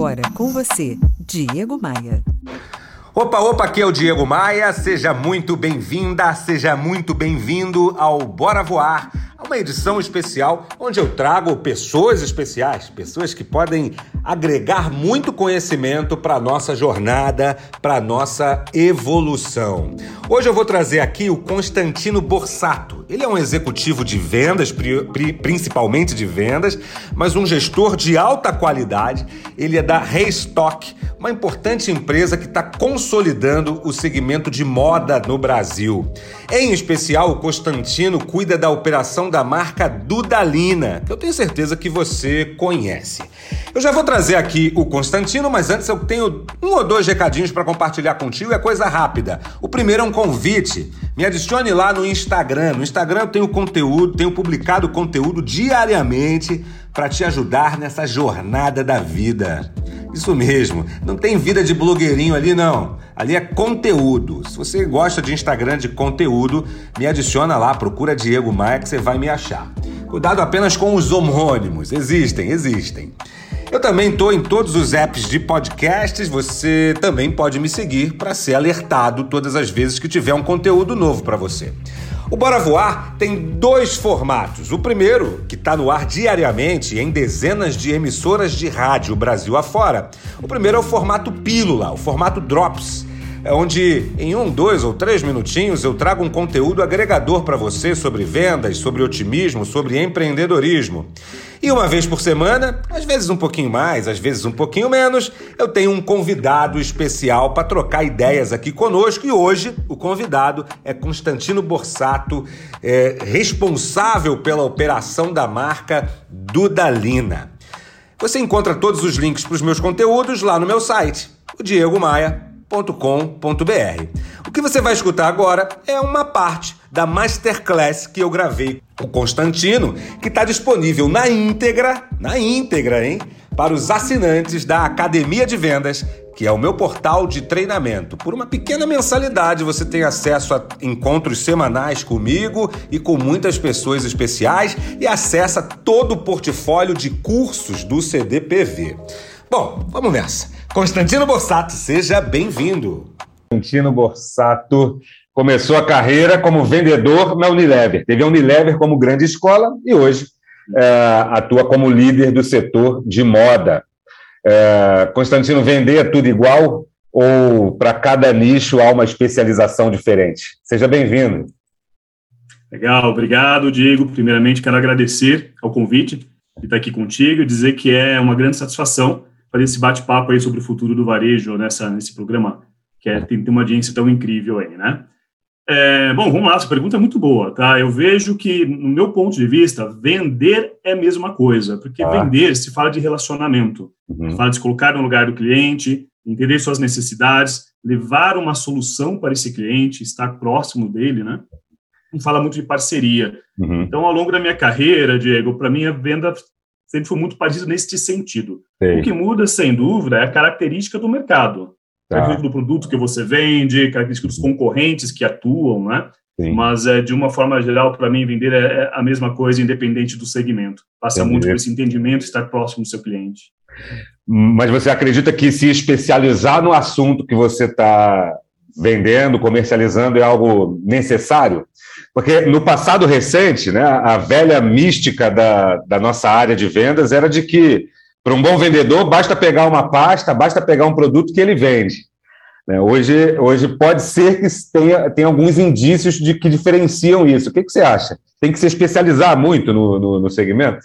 Agora com você, Diego Maia. Opa, opa, aqui é o Diego Maia. Seja muito bem-vinda, seja muito bem-vindo ao Bora Voar uma edição especial onde eu trago pessoas especiais, pessoas que podem agregar muito conhecimento para a nossa jornada, para a nossa evolução. Hoje eu vou trazer aqui o Constantino Borsato. Ele é um executivo de vendas, principalmente de vendas, mas um gestor de alta qualidade. Ele é da Restock, uma importante empresa que está consolidando o segmento de moda no Brasil. Em especial, o Constantino cuida da operação da marca Dudalina, que eu tenho certeza que você conhece. Eu já vou trazer aqui o Constantino, mas antes eu tenho um ou dois recadinhos para compartilhar contigo, é coisa rápida. O primeiro é um convite. Me adicione lá no Instagram. No Instagram eu tenho conteúdo, tenho publicado conteúdo diariamente para te ajudar nessa jornada da vida. Isso mesmo, não tem vida de blogueirinho ali não. Ali é conteúdo. Se você gosta de Instagram de conteúdo, me adiciona lá, procura Diego Maia que você vai me achar. Cuidado apenas com os homônimos. Existem, existem. Eu também estou em todos os apps de podcasts. Você também pode me seguir para ser alertado todas as vezes que tiver um conteúdo novo para você. O Bora Voar tem dois formatos. O primeiro, que está no ar diariamente em dezenas de emissoras de rádio Brasil afora. O primeiro é o formato Pílula, o formato Drops é onde em um, dois ou três minutinhos eu trago um conteúdo agregador para você sobre vendas, sobre otimismo, sobre empreendedorismo. E uma vez por semana, às vezes um pouquinho mais, às vezes um pouquinho menos, eu tenho um convidado especial para trocar ideias aqui conosco. E hoje o convidado é Constantino Borsato, é, responsável pela operação da marca Dudalina. Você encontra todos os links para os meus conteúdos lá no meu site, o Diego Maia com.br. O que você vai escutar agora é uma parte da masterclass que eu gravei com Constantino, que está disponível na íntegra, na íntegra, hein? Para os assinantes da Academia de Vendas, que é o meu portal de treinamento. Por uma pequena mensalidade você tem acesso a encontros semanais comigo e com muitas pessoas especiais e acessa todo o portfólio de cursos do CDPV. Bom, vamos nessa. Constantino Borsato, seja bem-vindo. Constantino Borsato começou a carreira como vendedor na Unilever. Teve a Unilever como grande escola e hoje é, atua como líder do setor de moda. É, Constantino, vender é tudo igual ou para cada nicho há uma especialização diferente? Seja bem-vindo. Legal, obrigado, Diego. Primeiramente, quero agradecer ao convite de estar aqui contigo e dizer que é uma grande satisfação fazer esse bate-papo aí sobre o futuro do varejo nessa, nesse programa, que é, tem, tem uma audiência tão incrível aí, né? É, bom, vamos lá, essa pergunta é muito boa, tá? Eu vejo que, no meu ponto de vista, vender é a mesma coisa, porque ah. vender se fala de relacionamento, uhum. fala de se colocar no lugar do cliente, entender suas necessidades, levar uma solução para esse cliente, estar próximo dele, né? Não fala muito de parceria. Uhum. Então, ao longo da minha carreira, Diego, para mim a venda sempre foi muito parecido nesse sentido. O que muda, sem dúvida, é a característica do mercado. Tá. Característica do produto que você vende, característica dos concorrentes que atuam, né? Sim. Mas, é, de uma forma geral, para mim, vender é, é, a mesma coisa, independente do segmento. Passa Entendi. muito por esse entendimento, estar próximo do seu cliente. Mas você acredita que se especializar no assunto que você está vendendo, comercializando, é algo necessário? Porque no passado recente, né, a velha mística da, da nossa área de vendas era de que, para um bom vendedor, basta pegar uma pasta, basta pegar um produto que ele vende. Né? Hoje, hoje pode ser que tenha, tenha alguns indícios de que diferenciam isso. O que, que você acha? Tem que se especializar muito no, no, no segmento?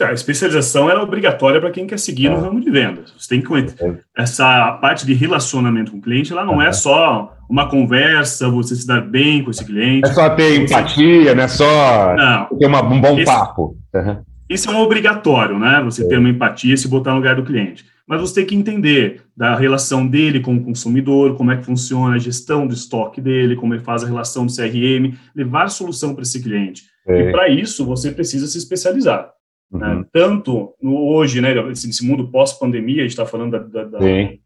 A especialização era obrigatória para quem quer seguir no é. ramo de vendas. Você tem que é. essa parte de relacionamento com o cliente, ela não é só uma conversa, você se dar bem com esse cliente. É só ter empatia, não é só não. ter uma, um bom esse, papo. Uhum. Isso é um obrigatório, né? Você é. ter uma empatia e se botar no lugar do cliente. Mas você tem que entender da relação dele com o consumidor, como é que funciona a gestão do estoque dele, como ele faz a relação do CRM, levar solução para esse cliente. E para isso, você precisa se especializar. Uhum. Né? Tanto no, hoje, né, nesse mundo pós-pandemia, a gente está falando da, da, da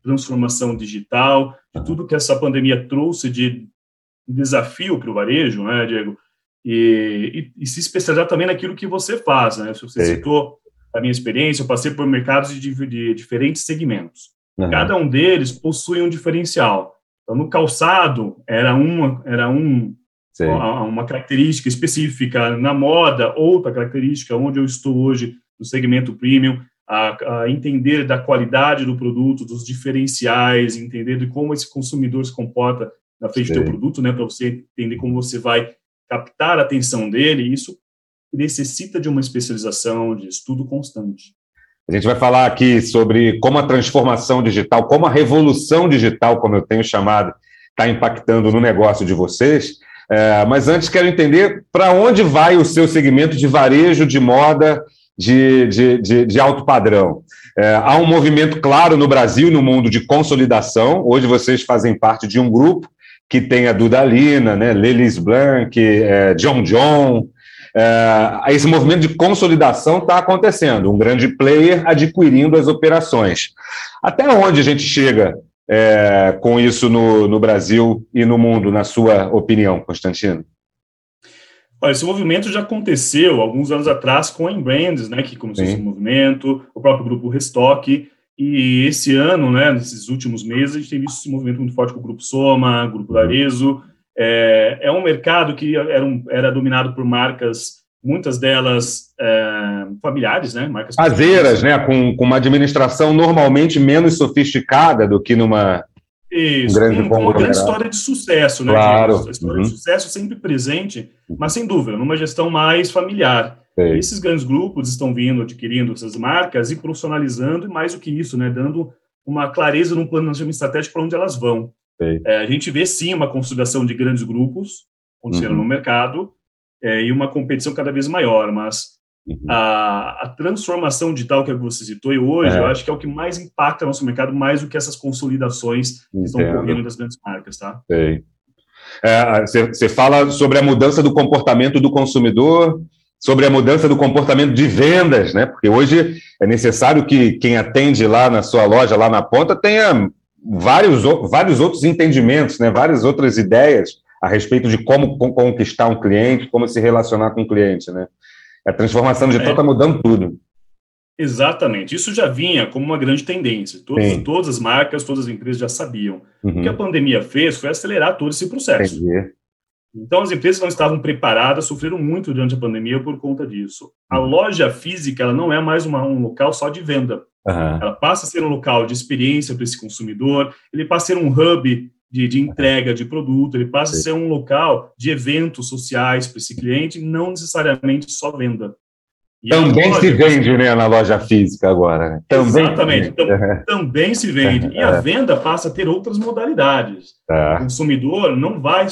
transformação digital, de tudo que essa pandemia trouxe de desafio para o varejo, né, Diego? E, e, e, se especializar também naquilo que você faz, né? Você Sim. citou da minha experiência, eu passei por mercados de, de diferentes segmentos. Uhum. Cada um deles possui um diferencial. Então, no calçado, era uma, era um, uma característica específica. Na moda, outra característica. Onde eu estou hoje, no segmento premium, a, a, entender da qualidade do produto, dos diferenciais, entender de como esse consumidor se comporta na frente Sim. do teu produto, né, para você entender como você vai captar a atenção dele. Isso necessita de uma especialização, de estudo constante. A gente vai falar aqui sobre como a transformação digital, como a revolução digital, como eu tenho chamado, está impactando no negócio de vocês. É, mas antes quero entender para onde vai o seu segmento de varejo de moda de, de, de, de alto padrão. É, há um movimento claro no Brasil, no mundo de consolidação. Hoje vocês fazem parte de um grupo que tem a Dudalina, né, Lelis Blanc, é, John John, é, esse movimento de consolidação está acontecendo, um grande player adquirindo as operações. Até onde a gente chega é, com isso no, no Brasil e no mundo, na sua opinião, Constantino? Olha, esse movimento já aconteceu alguns anos atrás com a Embrands, né, que começou Sim. esse movimento, o próprio grupo Restock, e esse ano, né, nesses últimos meses, a gente tem visto esse movimento muito forte com o grupo Soma, o grupo Larezo, é, é um mercado que era, um, era dominado por marcas, muitas delas é, familiares, né? Marcas caseiras, né? Com, com uma administração normalmente menos sofisticada do que numa isso, um grande com, uma grande história de sucesso, né? Claro. A história uhum. de sucesso sempre presente, mas sem dúvida, numa gestão mais familiar. Sei. Esses grandes grupos estão vindo, adquirindo essas marcas e profissionalizando, e mais do que isso, né? Dando uma clareza num planejamento estratégico para onde elas vão. É, a gente vê sim uma consolidação de grandes grupos acontecendo uhum. no mercado é, e uma competição cada vez maior, mas uhum. a, a, transformação digital que você citou e hoje, é. eu acho que é o que mais impacta o nosso mercado, mais do que essas consolidações Entendo. que estão ocorrendo das grandes marcas, tá? Você é, fala sobre a mudança do comportamento do consumidor, sobre a mudança do comportamento de vendas, né? Porque hoje é necessário que quem atende lá na sua loja, lá na ponta, tenha vários, vários outros entendimentos, né, várias outras ideias a respeito de como conquistar um cliente, como se relacionar com o um cliente. Né? A transformação digital está é. mudando tudo. Exatamente. Isso já vinha como uma grande tendência. Todas, todas as marcas, todas as empresas já sabiam. Uhum. O que a pandemia fez foi acelerar todo esse processo. Entendi. Então, as empresas não estavam preparadas, sofreram muito durante a pandemia por conta disso. A uhum. loja física ela não é mais uma, um local só de venda. Uhum. Ela passa a ser um local de experiência para esse consumidor, ele passa a ser um hub de, de entrega de produto, ele passa Sim. a ser um local de eventos sociais para esse cliente, não necessariamente só venda. E também loja, se vende né, na loja física agora. Né? Também Exatamente, então, também se vende. E a é. venda passa a ter outras modalidades. É. O consumidor não vai.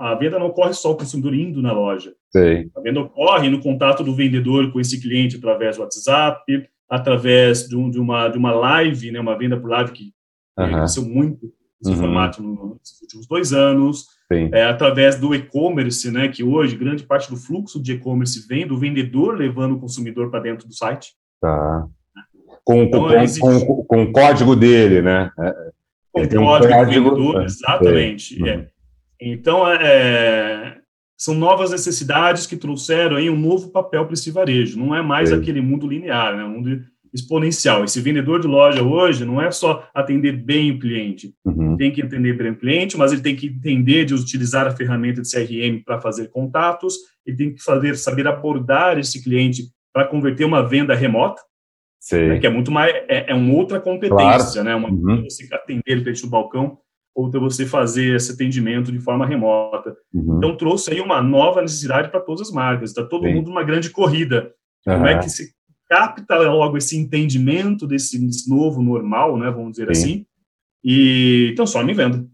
A venda não ocorre só o consumidor indo na loja. Sim. A venda ocorre no contato do vendedor com esse cliente através do WhatsApp, através de, um, de, uma, de uma live, né, uma venda por live que uhum. cresceu muito esse uhum. formato nos últimos dois anos, é, através do e-commerce, né, que hoje grande parte do fluxo de e-commerce vem do vendedor levando o consumidor para dentro do site. Tá. Com, então, com, existe... com, com, o código dele, né? É, com o código, um código do vendedor, exatamente. Uhum. É. Então, é, são novas necessidades que trouxeram aí um novo papel para esse varejo. Não é mais Sim. aquele mundo linear, né? um mundo exponencial. Esse vendedor de loja hoje não é só atender bem o cliente, uhum. tem que entender bem o cliente, mas ele tem que entender de utilizar a ferramenta de CRM para fazer contatos, ele tem que fazer, saber abordar esse cliente para converter uma venda remota, né, que é muito mais é, é uma outra competência, claro. né? Uma uhum. você atender o cliente no balcão outra você fazer esse atendimento de forma remota. Uhum. Então trouxe aí uma nova necessidade para todas as marcas. Está todo Sim. mundo numa grande corrida. Uhum. Como é que se capta logo esse entendimento desse, desse novo normal, né? Vamos dizer Sim. assim, e transforma em venda.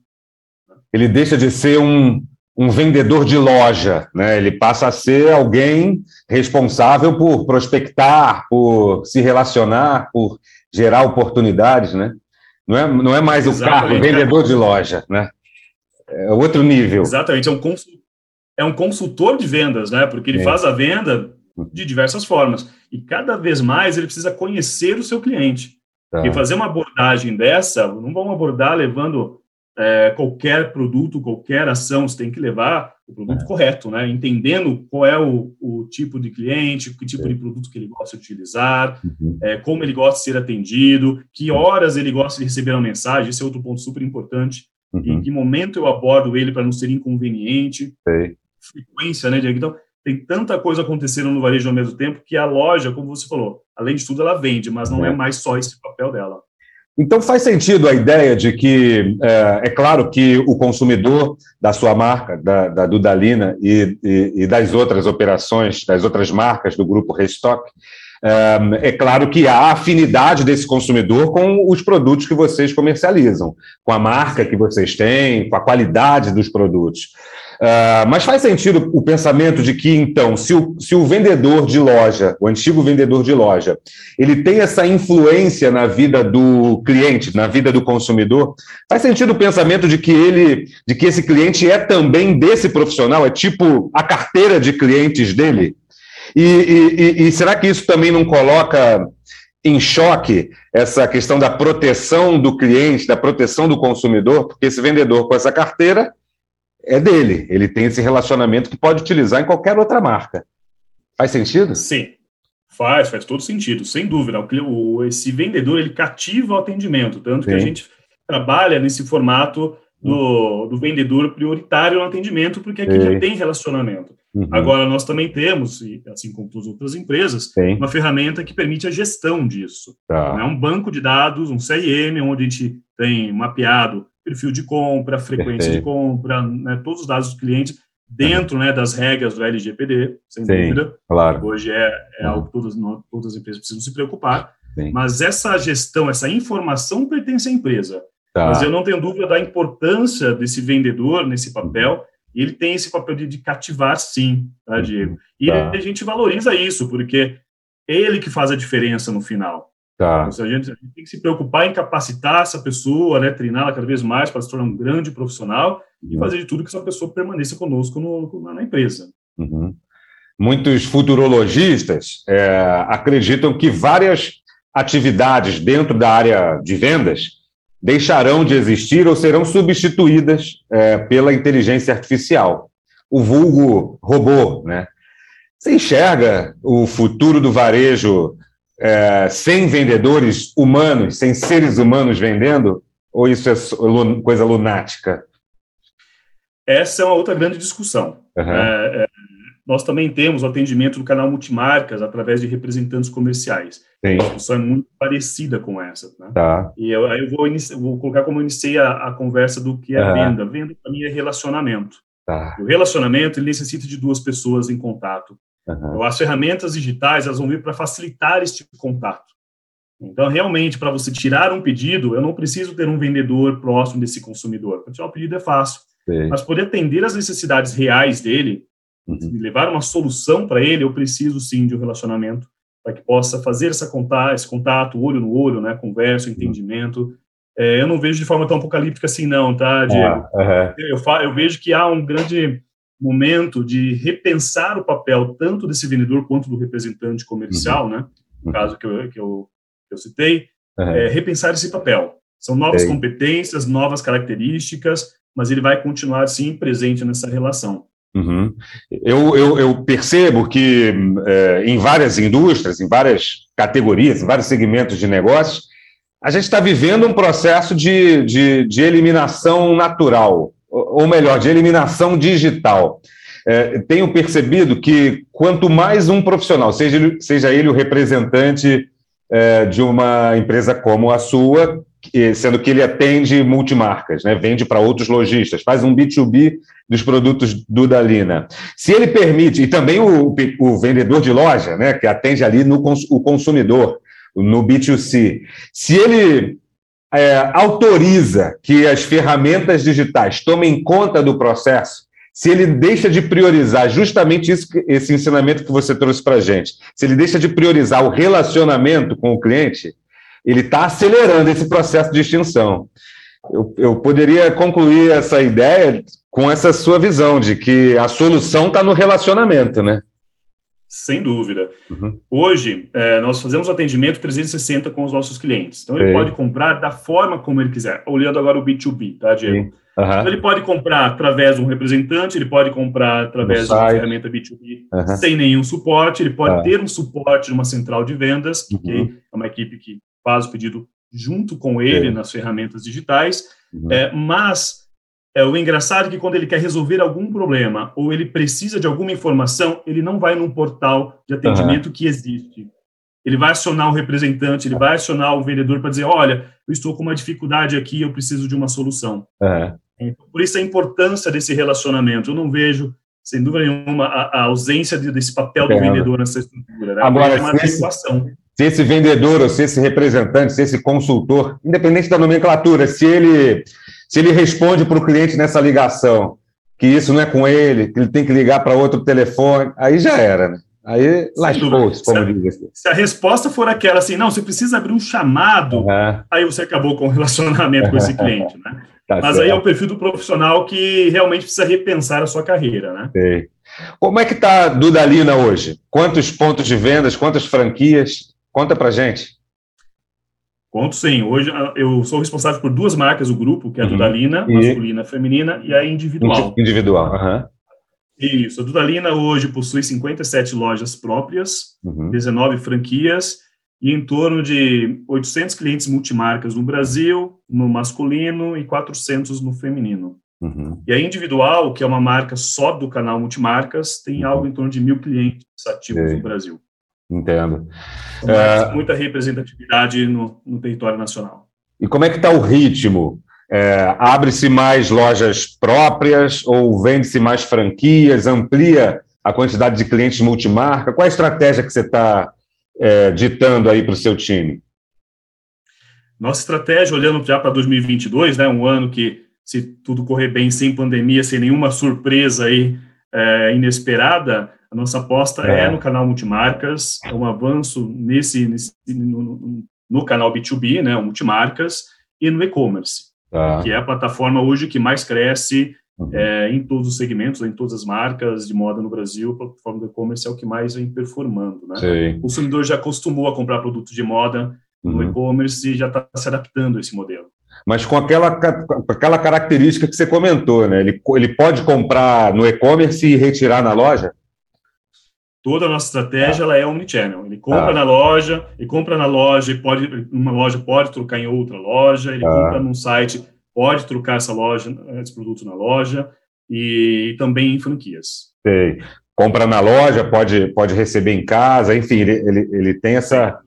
Ele deixa de ser um, um vendedor de loja, né? Ele passa a ser alguém responsável por prospectar, por se relacionar, por gerar oportunidades, né? Não é, não é mais o carro, o vendedor de loja, né? É outro nível. Exatamente, é um, é um consultor de vendas, né? Porque ele é. faz a venda de diversas formas. E cada vez mais ele precisa conhecer o seu cliente. Tá. E fazer uma abordagem dessa, não vamos abordar levando é, qualquer produto, qualquer ação, você tem que levar o produto é. correto, né? Entendendo qual é o, o, tipo de cliente, que tipo é. de produto que ele gosta de utilizar, uhum. é, como ele gosta de ser atendido, que horas ele gosta de receber uma mensagem, esse é outro ponto super importante. Uhum. Em que momento eu abordo ele para não ser inconveniente. Sei. Frequência, né, Diego? Então, tem tanta coisa acontecendo no varejo ao mesmo tempo que a loja, como você falou, além de tudo, ela vende, mas não é, é mais só esse papel dela. Então faz sentido a ideia de que é, é claro que o consumidor da sua marca, da, da Dudalina e, e, e, das outras operações, das outras marcas do grupo Restock, é, é claro que há afinidade desse consumidor com os produtos que vocês comercializam, com a marca que vocês têm, com a qualidade dos produtos. Uh, mas faz sentido o pensamento de que, então, se o, se o vendedor de loja, o antigo vendedor de loja, ele tem essa influência na vida do cliente, na vida do consumidor, faz sentido o pensamento de que ele, de que esse cliente é também desse profissional, é tipo a carteira de clientes dele? E, e, e será que isso também não coloca em choque essa questão da proteção do cliente, da proteção do consumidor, porque esse vendedor com essa carteira é dele. Ele tem esse relacionamento que pode utilizar em qualquer outra marca. Faz sentido? Sim. Faz, faz todo sentido, sem dúvida. O, esse vendedor, ele cativa o atendimento, tanto Sim. que a gente trabalha nesse formato do, do vendedor prioritário no atendimento, porque aqui Sim. já tem relacionamento. Uhum. Agora, nós também temos, assim como as outras empresas, Sim. uma ferramenta que permite a gestão disso. Tá. É um banco de dados, um CIM, onde a gente tem mapeado perfil de compra, frequência Perfeito. de compra, né, todos os dados do cliente dentro né, das regras do LGPD, sem Sim, dúvida. Claro. Hoje é, é algo que todas, todas as empresas precisam se preocupar. Sim. Mas essa gestão, essa informação pertence à empresa. Tá. Mas eu não tenho dúvida da importância desse vendedor nesse papel. E ele tem esse papel de, de cativar, sim, tá, uhum. Diego? E tá. a gente valoriza isso, porque é ele que faz a diferença no final. Tá. Então, a, gente, a, gente, tem que se preocupar em capacitar essa pessoa, né, treiná-la cada vez mais para se tornar um grande profissional e uhum. fazer de tudo que essa pessoa permaneça conosco no, na empresa. Uhum. Muitos futurologistas é, acreditam que várias atividades dentro da área de vendas deixarão de existir ou serão substituídas é, pela inteligência artificial, o vulgo robô. Né? Você enxerga o futuro do varejo é, sem vendedores humanos, sem seres humanos vendendo? Ou isso é coisa lunática? Essa é uma outra grande discussão. Uhum. É, é, nós também temos o atendimento do canal multimarcas através de representantes comerciais. Sim. A discussão é muito parecida com essa. Né? Tá. E eu, eu vou, vou, colocar como eu iniciei a, a conversa do que é uhum. venda. Venda, para mim, é relacionamento. Tá. O relacionamento ele necessita de duas pessoas em contato. Uhum. As ferramentas digitais elas vão vir para facilitar este contato. Então, realmente, para você tirar um pedido, eu não preciso ter um vendedor próximo desse consumidor. Para tirar um pedido é fácil. Sim. Mas poder atender as necessidades reais dele, uhum. levar uma solução para ele, eu preciso sim de um relacionamento para que possa fazer essa contato, esse contato olho no olho, né, conversa, entendimento. É, eu não vejo de forma tão apocalíptica assim, não, tá, Diego? uhum. eu, eu vejo que há um grande momento de repensar o papel tanto desse vendedor quanto do representante comercial, uhum. né? No uhum. caso que eu, que eu, que eu citei, uhum. é, repensar esse papel. São novas competências, novas características, mas ele vai continuar, sim, presente nessa relação. Uhum. Eu, eu, eu, percebo que é, em várias indústrias, em várias categorias, em vários segmentos de negócios, a gente está vivendo um processo de, de, de eliminação natural ou melhor, de eliminação digital. É, tenho percebido que quanto mais um profissional, seja ele, seja ele o representante é, de uma empresa como a sua, sendo que ele atende multimarcas, né, vende para outros lojistas, faz um B2B dos produtos do Dalina. Se ele permite, e também o, o vendedor de loja, né, que atende ali no o consumidor, no B2C, se ele é, autoriza que as ferramentas digitais tomem conta do processo, se ele deixa de priorizar justamente isso, esse ensinamento que você trouxe para a gente, se ele deixa de priorizar o relacionamento com o cliente, ele está acelerando esse processo de extinção. Eu, eu, poderia concluir essa ideia com essa sua visão de que a solução está no relacionamento, né? Sem dúvida. Uhum. Hoje, é, nós fazemos atendimento 360 com os nossos clientes. Então, ele Sim. pode comprar da forma como ele quiser. Olhando agora o B2B, tá, Diego? Uhum. Então, ele pode comprar através de um representante, ele pode comprar através de uma ferramenta B2B uhum. sem nenhum suporte, ele pode ah. ter um suporte de uma central de vendas, uhum. que é uma equipe que faz o pedido junto com ele nas ferramentas digitais, uhum. é, mas é, o engraçado é que quando ele quer resolver algum problema ou ele precisa de alguma informação, ele não vai num portal de atendimento uhum. que existe. Ele vai acionar o representante, ele vai acionar o vendedor para dizer: olha, eu estou com uma dificuldade aqui, eu preciso de uma solução. Uhum. Então, por isso a importância desse relacionamento. Eu não vejo, sem dúvida nenhuma, a, a ausência de, desse papel do vendedor nessa estrutura. Né? Agora, é uma se esse, se esse vendedor, ou se esse representante, se esse consultor, independente da nomenclatura, se ele se ele responde para o cliente nessa ligação que isso não é com ele, que ele tem que ligar para outro telefone, aí já era, né? Aí lascou-se, como diz assim. Se a resposta for aquela assim, não, você precisa abrir um chamado, uhum. aí você acabou com o relacionamento com esse cliente, né? Tá Mas certo. aí é o perfil do profissional que realmente precisa repensar a sua carreira, né? Sei. Como é que está a Dudalina hoje? Quantos pontos de vendas, quantas franquias? Conta para gente. Conto sim. Hoje ah, eu sou responsável por duas marcas do grupo, que é a uhum. Dudalina, e... masculina, feminina, e a individual. Individual, uhum. Isso. A Dudalina hoje possui 57 lojas próprias, uhum. 19 franquias e em torno de 800 clientes multimarcas no Brasil, no masculino, e 400 no feminino. Uhum. E a individual, que é uma marca só do canal Multimarcas, tem uhum. algo em torno de mil clientes ativos no Brasil. Entendo. É... Muita representatividade no, no, território nacional. E como é que está o ritmo? É, Abre-se mais lojas próprias ou vende-se mais franquias? Amplia a quantidade de clientes multimarca? Qual é a estratégia que você está é, ditando aí para o seu time? Nossa estratégia, olhando já para 2022, né, um ano que, se tudo correr bem, sem pandemia, sem nenhuma surpresa aí é, inesperada, a nossa aposta é. é, no canal multimarcas, é um avanço nesse, nesse no, no, canal B2B, né, multimarcas, e no e-commerce, tá. que é a plataforma hoje que mais cresce uhum. é, em todos os segmentos, em todas as marcas de moda no Brasil, a plataforma do e-commerce é o que mais vem performando. Né? O consumidor já acostumou a comprar produtos de moda no uhum. e-commerce e já está se adaptando a esse modelo mas com aquela, com aquela característica que você comentou, né? Ele, ele pode comprar no e-commerce e retirar na loja? Toda a nossa estratégia ah. ela é omnichannel. Ele compra ah. na loja, ele compra na loja, pode, uma loja pode trocar em outra loja, ele ah. compra num site, pode trocar essa loja, esse produto na loja, e, e também em franquias. Sei. Compra na loja, pode, pode receber em casa, enfim, ele, ele, ele tem essa.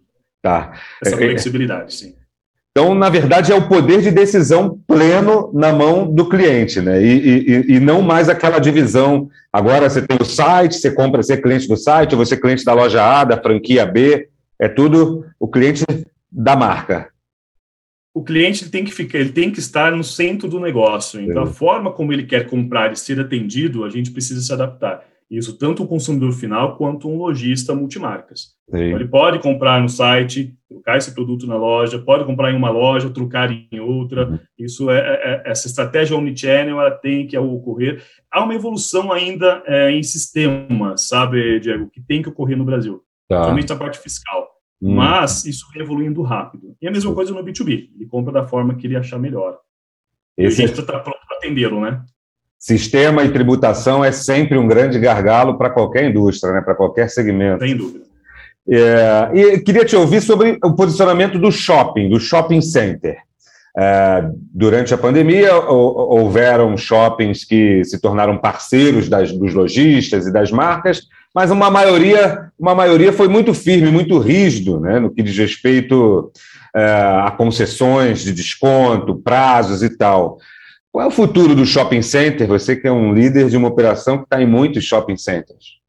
Tá. Essa é, é, flexibilidade, sim. Então, na verdade, é o poder de decisão pleno na mão do cliente, né? E, e, e, não mais aquela divisão. Agora você tem o site, você compra, você é cliente do site, ou você é cliente da loja A, da franquia B, é tudo o cliente da marca. O cliente tem que ficar, ele tem que estar no centro do negócio. Então, a forma como ele quer comprar e ser atendido, a gente precisa se adaptar. Isso tanto o consumidor final quanto um lojista multimarcas. Então, ele pode comprar no site, trocar esse produto na loja, pode comprar em uma loja, trocar em outra. Uhum. Isso é, é, é, essa estratégia omnichannel ela tem que ocorrer. Há uma evolução ainda é, em sistema, sabe, Diego, que tem que ocorrer no Brasil, tá. principalmente a parte fiscal. Hum. Mas isso vem evoluindo rápido. E a mesma coisa no B2B. Ele compra da forma que ele achar melhor. Esse... E a gente está pronto para atendê-lo, né? Sistema e tributação é sempre um grande gargalo para qualquer indústria, né? para qualquer segmento. Sem dúvida. É, e queria te ouvir sobre o posicionamento do shopping, do shopping center. É, durante a pandemia, houveram shoppings que se tornaram parceiros das, dos lojistas e das marcas, mas uma maioria, uma maioria foi muito firme, muito rígido né, no que diz respeito é, a concessões de desconto, prazos e tal. Qual é o futuro do shopping center? Você que é um líder de uma operação que está em muitos shopping centers.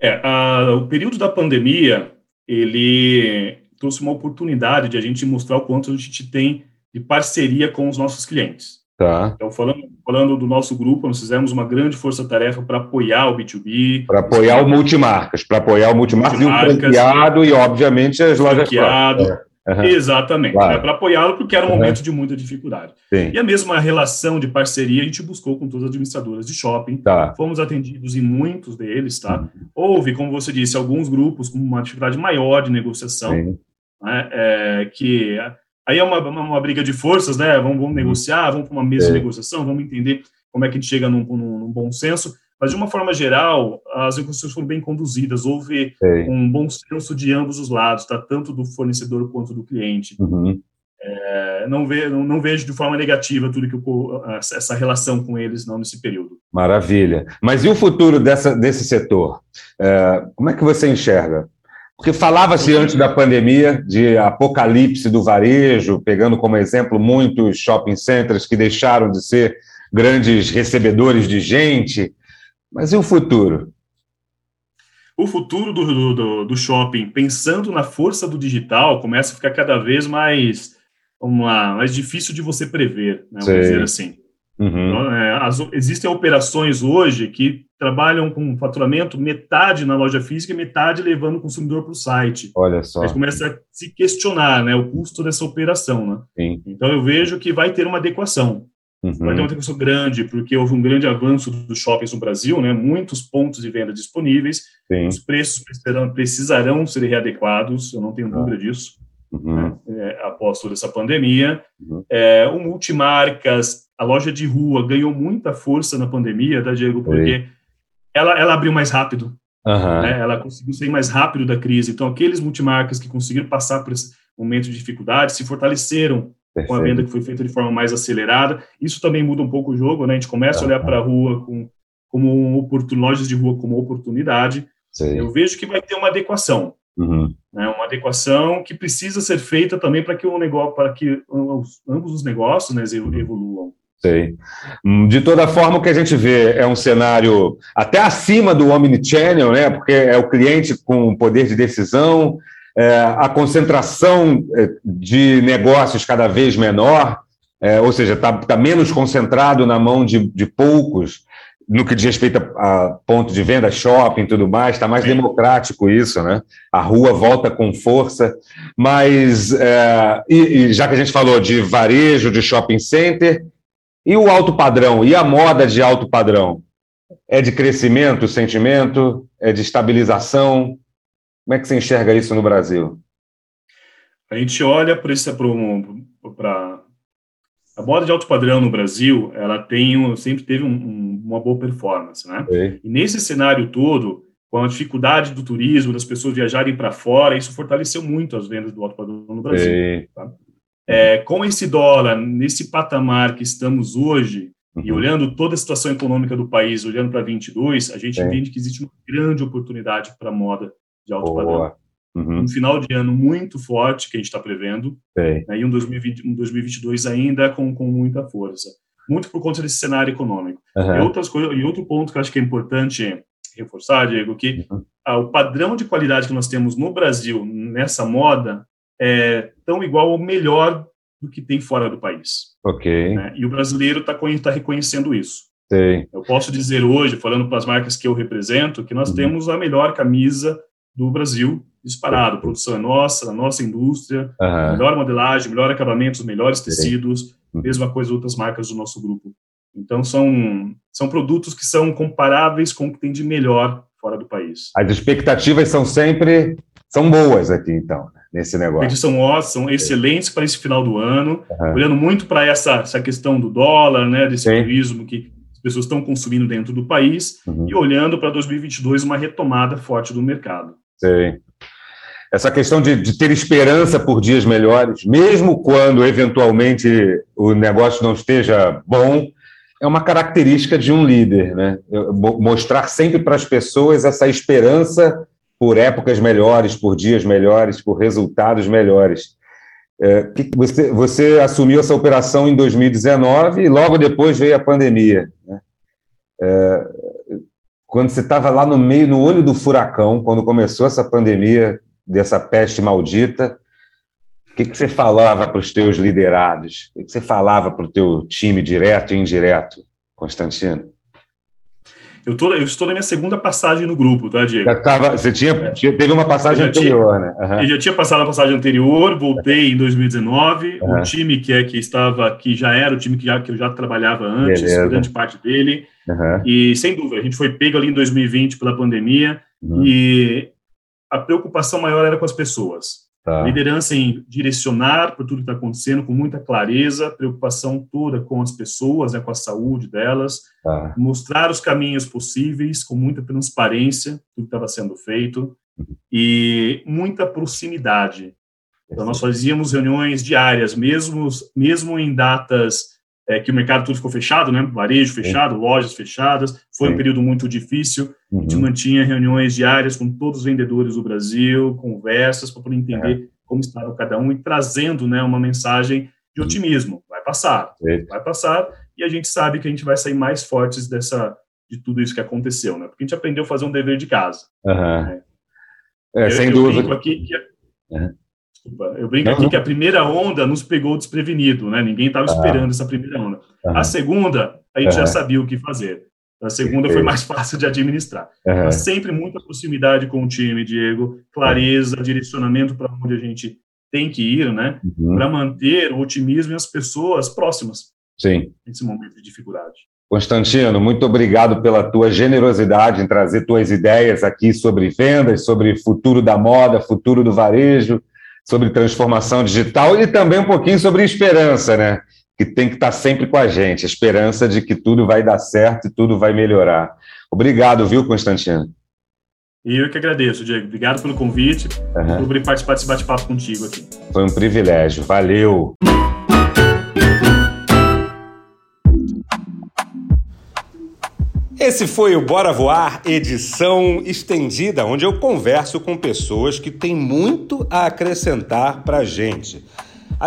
É, a, o período da pandemia, ele trouxe uma oportunidade de a gente mostrar o quanto a gente tem de parceria com os nossos clientes. Tá. Então, falando, falando do nosso grupo, nós fizemos uma grande força-tarefa para apoiar o B2B. Para apoiar o multimarcas, para apoiar o multimarcas, multimarcas e o franqueado e, obviamente, as lojas. Franqueado, Uhum. Exatamente, claro. né, para apoiá-lo, porque era um uhum. momento de muita dificuldade. Sim. E a mesma relação de parceria a gente buscou com todas as administradoras de shopping. Tá. Fomos atendidos em muitos deles, tá? Uhum. Houve, como você disse, alguns grupos com uma dificuldade maior de negociação, né, é, que aí é uma, uma, briga de forças, né? Vamos, vamos uhum. negociar, vamos para uma mesa de negociação, vamos entender como é que a gente chega num, num, num bom senso. Mas, de uma forma geral, as negociações foram bem conduzidas. Houve um bom senso de ambos os lados, tá? tanto do fornecedor quanto do cliente. Uhum. É, não, ve, não, não, vejo de forma negativa tudo que essa relação com eles não nesse período. Maravilha. Mas e o futuro dessa, desse setor? É, como é que você enxerga? Porque falava-se antes da pandemia de apocalipse do varejo, pegando como exemplo muitos shopping centers que deixaram de ser grandes recebedores de gente, mas e o futuro? O futuro do, do, do shopping, pensando na força do digital, começa a ficar cada vez mais, uma, mais difícil de você prever, né, vamos dizer assim. Uhum. Então, é, as, existem operações hoje que trabalham com faturamento metade na loja física e metade levando o consumidor para o site. Olha só. Começa a se questionar né, o custo dessa operação. Né? Sim. Então eu vejo que vai ter uma adequação. Uhum. Vai ter uma adequação grande, porque houve um grande avanço dos shoppings no Brasil, né? muitos pontos de venda disponíveis, Sim. os preços precisarão, precisarão, ser readequados, eu não tenho dúvida disso, uhum. né? é, após toda essa pandemia. Uhum. É, o Multimarcas, a loja de rua, ganhou muita força na pandemia, tá, Diego? Porque ela, ela abriu mais rápido, uhum. né? ela conseguiu sair mais rápido da crise. Então, aqueles multimarcas que conseguiram passar por esse momento de dificuldade se fortaleceram Perfeito. com a venda que foi feita de forma mais acelerada. Isso também muda um pouco o jogo, né? A gente começa a olhar para a rua com, como um lojas de rua como oportunidade. Eu vejo que vai ter uma adequação. Uhum. Né, uma adequação que precisa ser feita também para que o negócio, para que os, ambos os negócios né, evoluam. Sei. Hum, de toda forma, o que a gente vê é um cenário até acima do omnichannel, né? Porque é o cliente com poder de decisão, a concentração é, de negócios cada vez menor, é, ou seja, está tá menos concentrado na mão de, de poucos, no que diz respeito a, a ponto de venda, shopping e tudo mais, está mais democrático isso, né? A rua volta com força, mas é, e, e já que a gente falou de varejo, de shopping center, e o alto padrão, e a moda de alto padrão? É de crescimento sentimento? É de estabilização? Como é que você enxerga isso no Brasil? A gente olha para para a moda de alto padrão no Brasil, ela tem sempre teve um, um, uma boa performance, né? Okay. E nesse cenário todo, com a dificuldade do turismo, das pessoas viajarem para fora, isso fortaleceu muito as vendas do alto padrão no Brasil. Tá? É, com esse dólar nesse patamar que estamos hoje uhum. e olhando toda a situação econômica do país, olhando para 22, a gente Sim. entende que existe uma grande oportunidade para a moda de alto Boa. padrão. Uhum. Um final de ano muito forte que a gente está prevendo, né, e um, 2020, um 2022 ainda com, com muita força. Muito por conta desse cenário econômico. Uhum. E, outras coisas, e outro ponto que eu acho que é importante reforçar, Diego, que Uhum. ah, o padrão de qualidade que nós temos no Brasil nessa moda é tão igual ou melhor do que tem fora do país. Ok. né? E o brasileiro está tá reconhecendo isso. Sei. Eu posso dizer hoje, falando para as marcas que eu represento, que nós Uhum. temos a melhor camisa do Brasil disparado. A produção é nossa, a nossa indústria, Uhum. melhor modelagem, melhor acabamento, os melhores tecidos, Uhum. mesma coisa outras marcas do nosso grupo. Então, são, são produtos que são comparáveis com o que tem de melhor fora do país. As expectativas são sempre são boas aqui, então, né, nesse negócio. Eles são ótimos, são excelentes para esse final do ano, Uhum. olhando muito para essa, essa questão do dólar, né, desse turismo que pessoas estão consumindo dentro do país, Uhum. e olhando para 2022 uma retomada forte do mercado. Sei. Essa questão de, de ter esperança por dias melhores, mesmo quando eventualmente o negócio não esteja bom, é uma característica de um líder, né? Mostrar sempre para as pessoas essa esperança por épocas melhores, por dias melhores, por resultados melhores. É, você, você assumiu essa operação em 2019 e logo depois veio a pandemia. né? É, quando você estava lá no meio, no olho do furacão, quando começou essa pandemia, dessa peste maldita, o que, que você falava para os teus liderados? O que, que você falava para o teu time direto e indireto, Constantino? Eu, tô, eu estou na minha segunda passagem no grupo, tá, Diego? Tava, você tinha, tinha, teve uma passagem anterior, tinha, né? Uhum. Eu já tinha passado a passagem anterior, voltei em 2019. Uhum. O time que é que estava aqui já era o time que, já, que eu já trabalhava antes, Beleza. grande parte dele. Uhum. E sem dúvida, a gente foi pego ali em 2020 pela pandemia uhum. e a preocupação maior era com as pessoas. Tá. Liderança em direcionar para tudo que está acontecendo com muita clareza, preocupação toda com as pessoas, né, com a saúde delas, tá. mostrar os caminhos possíveis com muita transparência, tudo que estava sendo feito, uhum. e muita proximidade. Então, nós fazíamos reuniões diárias, mesmo, mesmo em datas é, que o mercado tudo ficou fechado, né? Varejo fechado, Sim. lojas fechadas. Foi Sim. um período muito difícil. Uhum. A gente mantinha reuniões diárias com todos os vendedores do Brasil, conversas para poder entender é. como estava cada um e trazendo, né, uma mensagem de otimismo. Vai passar, Sim. vai passar. E a gente sabe que a gente vai sair mais fortes dessa de tudo isso que aconteceu, né? Porque a gente aprendeu a fazer um dever de casa. Uhum. Né? É, eu, sem eu dúvida. Aqui que, uhum. Desculpa, eu brinco aqui que a primeira onda nos pegou desprevenido, né? Ninguém estava esperando essa primeira onda. A segunda, a gente já sabia o que fazer. A segunda foi mais fácil de administrar. Mas sempre muita proximidade com o time, Diego, clareza, direcionamento para onde a gente tem que ir, né? Uhum. Para manter o otimismo e as pessoas próximas. Sim. Nesse momento de dificuldade. Constantino, muito obrigado pela tua generosidade em trazer tuas ideias aqui sobre vendas, sobre futuro da moda, futuro do varejo sobre transformação digital e também um pouquinho sobre esperança, né? Que tem que estar sempre com a gente, a esperança de que tudo vai dar certo e tudo vai melhorar. Obrigado, viu, Constantino? Eu que agradeço, Diego. Obrigado pelo convite, uhum. por participar desse bate-papo contigo aqui. Foi um privilégio. Valeu. Esse foi o Bora Voar, edição estendida, onde eu converso com pessoas que têm muito a acrescentar pra gente.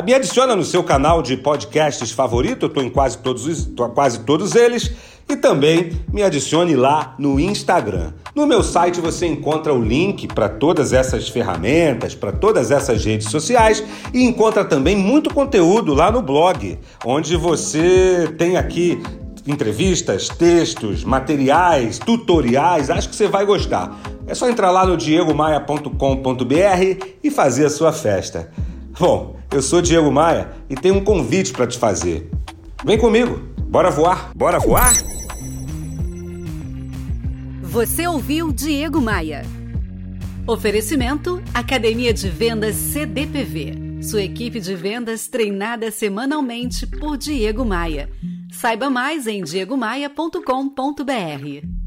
Me adiciona no seu canal de podcasts favorito, eu estou em quase todos, quase todos eles, e também me adicione lá no Instagram. No meu site você encontra o link para todas essas ferramentas, para todas essas redes sociais e encontra também muito conteúdo lá no blog, onde você tem aqui entrevistas, textos, materiais, tutoriais, acho que você vai gostar. É só entrar lá no diegomaia.com.br e fazer a sua festa. Bom, eu sou Diego Maia e tenho um convite para te fazer. Vem comigo, bora voar, bora voar? Você ouviu Diego Maia. Oferecimento Academia de Vendas CDPV. Sua equipe de vendas treinada semanalmente por Diego Maia. Saiba mais em diegomaia.com.br.